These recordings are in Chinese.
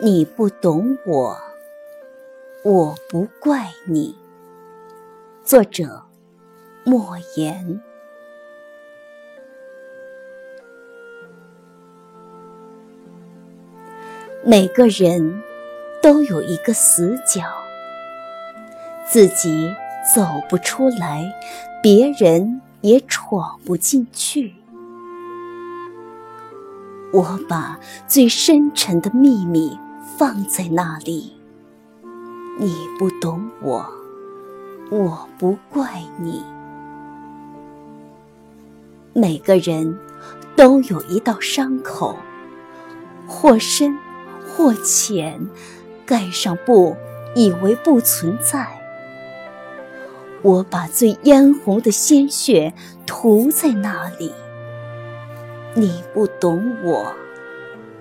你不懂我，我不怪你。作者：莫言。每个人都有一个死角，自己走不出来，别人也闯不进去。我把最深沉的秘密。放在那里，你不懂我，我不怪你。每个人都有一道伤口，或深或浅，盖上布，以为不存在。我把最嫣红的鲜血涂在那里，你不懂我，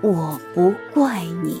我不怪你。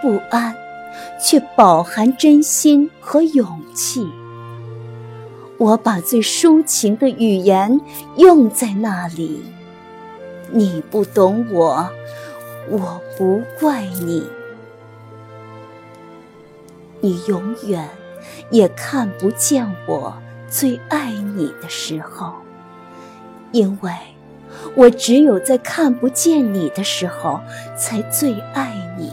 不安，却饱含真心和勇气。我把最抒情的语言用在那里。你不懂我，我不怪你。你永远也看不见我最爱你的时候，因为我只有在看不见你的时候，才最爱你。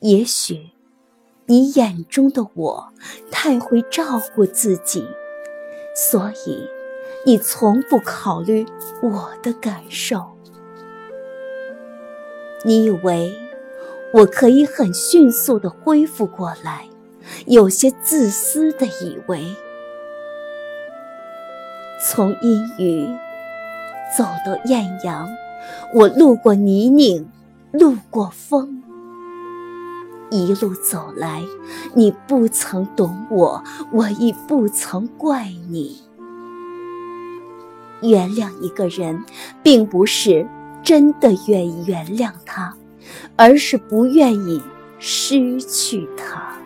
也许，你眼中的我太会照顾自己，所以你从不考虑我的感受。你以为我可以很迅速的恢复过来，有些自私的以为，从阴雨走到艳阳，我路过泥泞，路过风。一路走来，你不曾懂我，我亦不曾怪你。原谅一个人，并不是真的愿意原谅他，而是不愿意失去他。